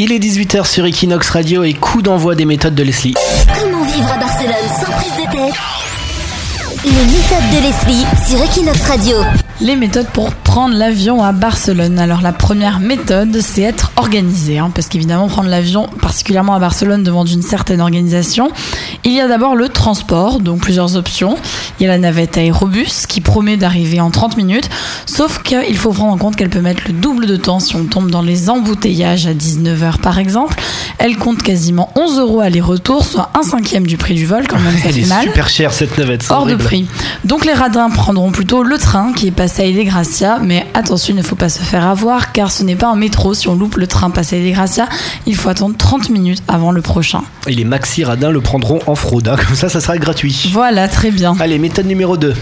Il est 18h sur Equinox Radio et coup d'envoi des méthodes de Leslie. Comment vivre à Barcelone sans prise de tête? Les méthodes de Leslie sur Equinox Radio. Les méthodes pour prendre l'avion à Barcelone. Alors la première méthode, c'est être organisé, hein, parce qu'évidemment prendre l'avion, particulièrement à Barcelone, demande une certaine organisation. Il y a d'abord le transport, donc plusieurs options. Il y a la navette aérobus qui promet d'arriver en 30 minutes, sauf qu'il faut prendre en compte qu'elle peut mettre le double de temps si on tombe dans les embouteillages à 19h par exemple. Elle compte quasiment 11 euros aller-retour, soit un cinquième du prix du vol quand même. Elle est mal. super chère cette navette. Hors de prix. Donc les radins prendront plutôt le train qui est passé Gracia, mais attention, il ne faut pas se faire avoir car ce n'est pas un métro. Si on loupe le train passé à Ide Gracia, il faut attendre 30 minutes avant le prochain. Et les maxi radins le prendront en fraude. hein. Comme ça, ça sera gratuit. Voilà, très bien. Allez, méthode numéro 2.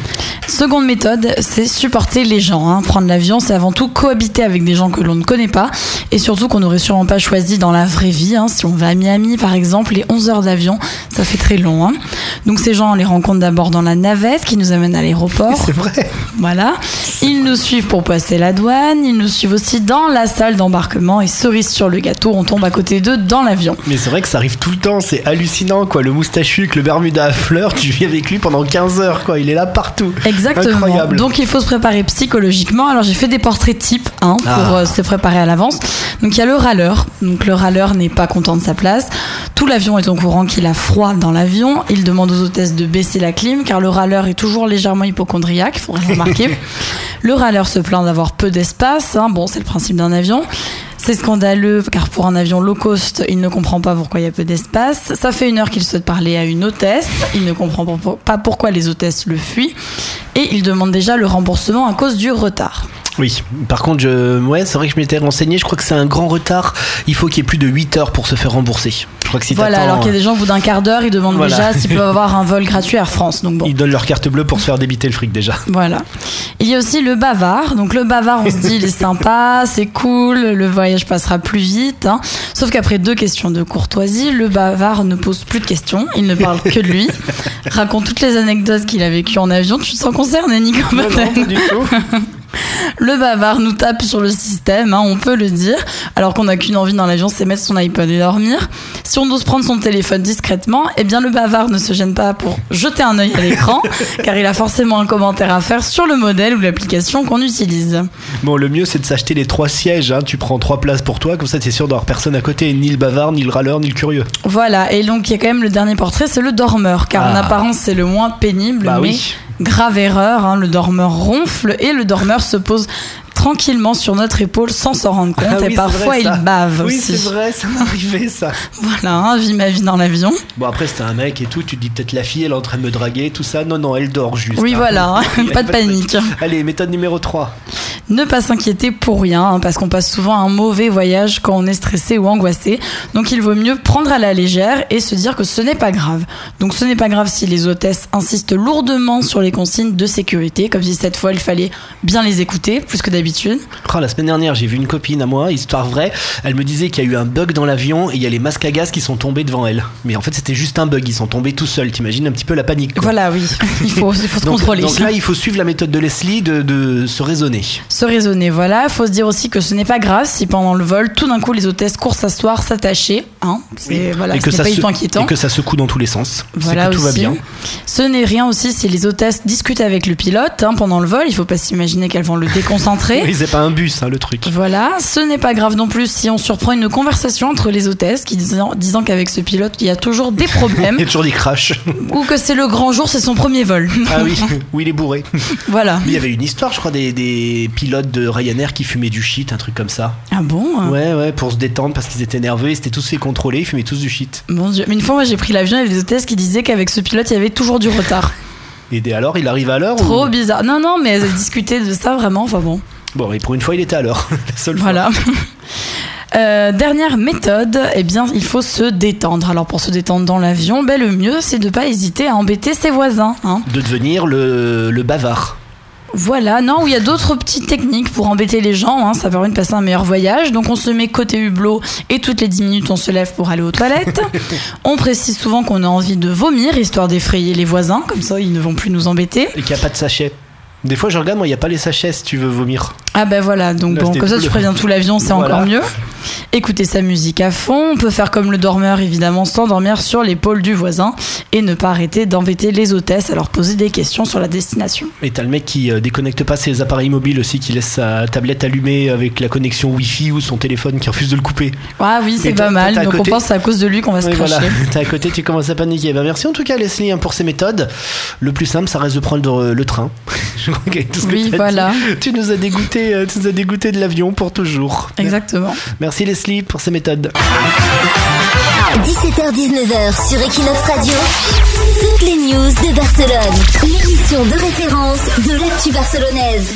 Seconde méthode, c'est supporter les gens. hein. Prendre l'avion, c'est avant tout cohabiter avec des gens que l'on ne connaît pas et surtout qu'on n'aurait sûrement pas choisi dans la vraie vie. hein. Si on va à Miami, par exemple, les 11 heures d'avion, ça fait très long. Donc ces gens, on les rencontre d'abord dans la navette qui nous amène à l'aéroport. C'est vrai. Voilà. Ils nous suivent pour passer la douane. Ils nous suivent aussi dans la salle d'embarquement. Et cerise sur le gâteau, on tombe à côté d'eux dans l'avion. Mais c'est vrai que ça arrive tout le temps, c'est hallucinant quoi. Le moustachu avec le Bermuda à fleurs, tu vis avec lui pendant 15 heures quoi. Il est là partout. Exactement. Incroyable. Donc il faut se préparer psychologiquement. Alors j'ai fait des portraits types hein, pour Ah. euh, se préparer à l'avance. Donc il y a le râleur. Donc le râleur n'est pas content de sa place. Tout l'avion est au courant qu'il a froid dans l'avion. Il demande aux hôtesses de baisser la clim car le râleur est toujours légèrement hypochondriaque. Faut le remarquer. le râleur se plaint d'avoir peu d'espace. hein. Bon, c'est le principe d'un avion. C'est scandaleux car pour un avion low cost, il ne comprend pas pourquoi il y a peu d'espace. Ça fait une heure qu'il souhaite parler à une hôtesse. Il ne comprend pas- pourquoi les hôtesses le fuient. Et il demande déjà le remboursement à cause du retard. Oui, par contre, je... ouais, c'est vrai que je m'étais renseigné. Je crois que c'est un grand retard. Il faut qu'il y ait plus de 8 heures pour se faire rembourser. Je crois que si voilà, alors qu'il y a des gens au bout d'un quart d'heure, ils demandent Voilà. déjà s'ils peuvent avoir un vol gratuit Air France. Donc bon. Ils donnent leur carte bleue pour se faire débiter le fric déjà. Voilà. Il y a aussi le bavard. Donc le bavard, on se dit, il est sympa, c'est cool, le voyage passera plus vite. hein. Sauf qu'après deux questions de courtoisie, le bavard ne pose plus de questions. Il ne parle que de lui. Raconte toutes les anecdotes qu'il a vécues en avion. Tu te sens concerné, Nico Non, non, pas du tout. Le bavard nous tape sur le système, hein, on peut le dire, alors qu'on n'a qu'une envie dans l'avion, c'est mettre son iPod et dormir. Si on ose prendre son téléphone discrètement, eh bien le bavard ne se gêne pas pour jeter un œil à l'écran, car il a forcément un commentaire à faire sur le modèle ou l'application qu'on utilise. Bon, le mieux c'est de s'acheter les trois sièges. hein. Tu prends trois places pour toi, comme ça t'es sûr d'avoir personne à côté, ni le bavard, ni le râleur, ni le curieux. Voilà, et donc il y a quand même le dernier portrait, c'est le dormeur, car en Ah. apparence c'est le moins pénible, Bah mais oui. Grave erreur, hein, le dormeur ronfle et le dormeur se pose tranquillement sur notre épaule sans s'en rendre compte, Ah oui, et parfois vrai, il ça. bave Oui, aussi. c'est vrai, ça m'est arrivé ça. Voilà, hein, vie ma vie dans l'avion. Bon, après c'était un mec et tout, tu te dis peut-être la fille elle est en train de me draguer, tout ça. Non, non, elle dort juste. Oui, hein. voilà, hein, pas de panique. Allez, méthode numéro 3. Ne pas s'inquiéter pour rien, hein, parce qu'on passe souvent un mauvais voyage quand on est stressé ou angoissé. Donc il vaut mieux prendre à la légère et se dire que ce n'est pas grave. Donc ce n'est pas grave si les hôtesses insistent lourdement sur les consignes de sécurité, comme si cette fois il fallait bien les écouter, plus que d'habitude. Oh, la semaine dernière, j'ai vu une copine à moi, histoire vraie. Elle me disait qu'il y a eu un bug dans l'avion et il y a les masques à gaz qui sont tombés devant elle. Mais en fait, c'était juste un bug, ils sont tombés tout seuls. T'imagines un petit peu la panique. quoi. Voilà, oui, il faut, il faut se Donc, contrôler. donc là, il faut suivre la méthode de Leslie de, de se raisonner. se raisonner. Voilà, il faut se dire aussi que ce n'est pas grave si pendant le vol, tout d'un coup, les hôtesses courent s'asseoir, s'attacher. Hein, c'est voilà, et que ça pas du se, tout inquiétant. et que ça secoue dans tous les sens. Voilà que tout aussi. va bien. Ce n'est rien aussi si les hôtesses discutent avec le pilote hein, pendant le vol. Il faut pas s'imaginer qu'elles vont le déconcentrer. C'est pas un bus, hein, le truc. Voilà, ce n'est pas grave non plus si on surprend une conversation entre les hôtesses qui disant, disant qu'avec ce pilote il y a toujours des problèmes Il y a toujours des crashs. ou que c'est le grand jour, c'est son premier vol. ah oui, oui, il est bourré. voilà. Mais il y avait une histoire, je crois, des, des pilotes de Ryanair qui fumaient du shit, un truc comme ça. Ah bon hein Ouais, ouais, pour se détendre parce qu'ils étaient nerveux, ils s'étaient tous fait contrôler, ils fumaient tous du shit. Mon Dieu. Mais une fois, moi j'ai pris l'avion et les hôtesses qui disaient qu'avec ce pilote il y avait toujours du retard. Et dès alors, il arrive à l'heure Trop ou... bizarre. Non, non, mais elles discutaient de ça vraiment. Enfin bon. Bon, et pour une fois, il était à l'heure. La seule fois. Voilà. Euh, dernière méthode, eh bien, il faut se détendre. Alors pour se détendre dans l'avion, ben, le mieux c'est de pas hésiter à embêter ses voisins. hein. De devenir le, le bavard. Voilà, non, il y a d'autres petites techniques pour embêter les gens, hein, ça permet de passer un meilleur voyage. Donc on se met côté hublot et toutes les 10 minutes on se lève pour aller aux toilettes. on précise souvent qu'on a envie de vomir, histoire d'effrayer les voisins, comme ça ils ne vont plus nous embêter. Et qu'il n'y a pas de sachet. Des fois, je regarde, moi, il n'y a pas les sachets si tu veux vomir. Ah ben voilà, donc Là, bon, c'était comme ça tu préviens tout l'avion, c'est Voilà. encore mieux. Écouter sa musique à fond, on peut faire comme le dormeur évidemment, s'endormir sur l'épaule du voisin et ne pas arrêter d'embêter les hôtesses à leur poser des questions sur la destination. Et t'as le mec qui euh, déconnecte pas ses appareils mobiles aussi, qui laisse sa tablette allumée avec la connexion Wi-Fi ou son téléphone qui refuse de le couper. Ah oui, c'est pas mal, t'as donc côté- on pense c'est à cause de lui qu'on va se Oui, cracher. voilà, t'es à côté, tu commences à paniquer. Bah, merci en tout cas, Leslie, hein, pour ces méthodes. Le plus simple, ça reste de prendre le train. Je crois tout ce que Oui, t'as voilà. dit, Tu nous as dégoûté, euh, tu nous as dégoûté de l'avion pour toujours. Exactement. Merci Leslie pour ces méthodes. 17h-19h sur Equinox Radio. Toutes les news de Barcelone. L'émission de référence de l'actu barcelonaise.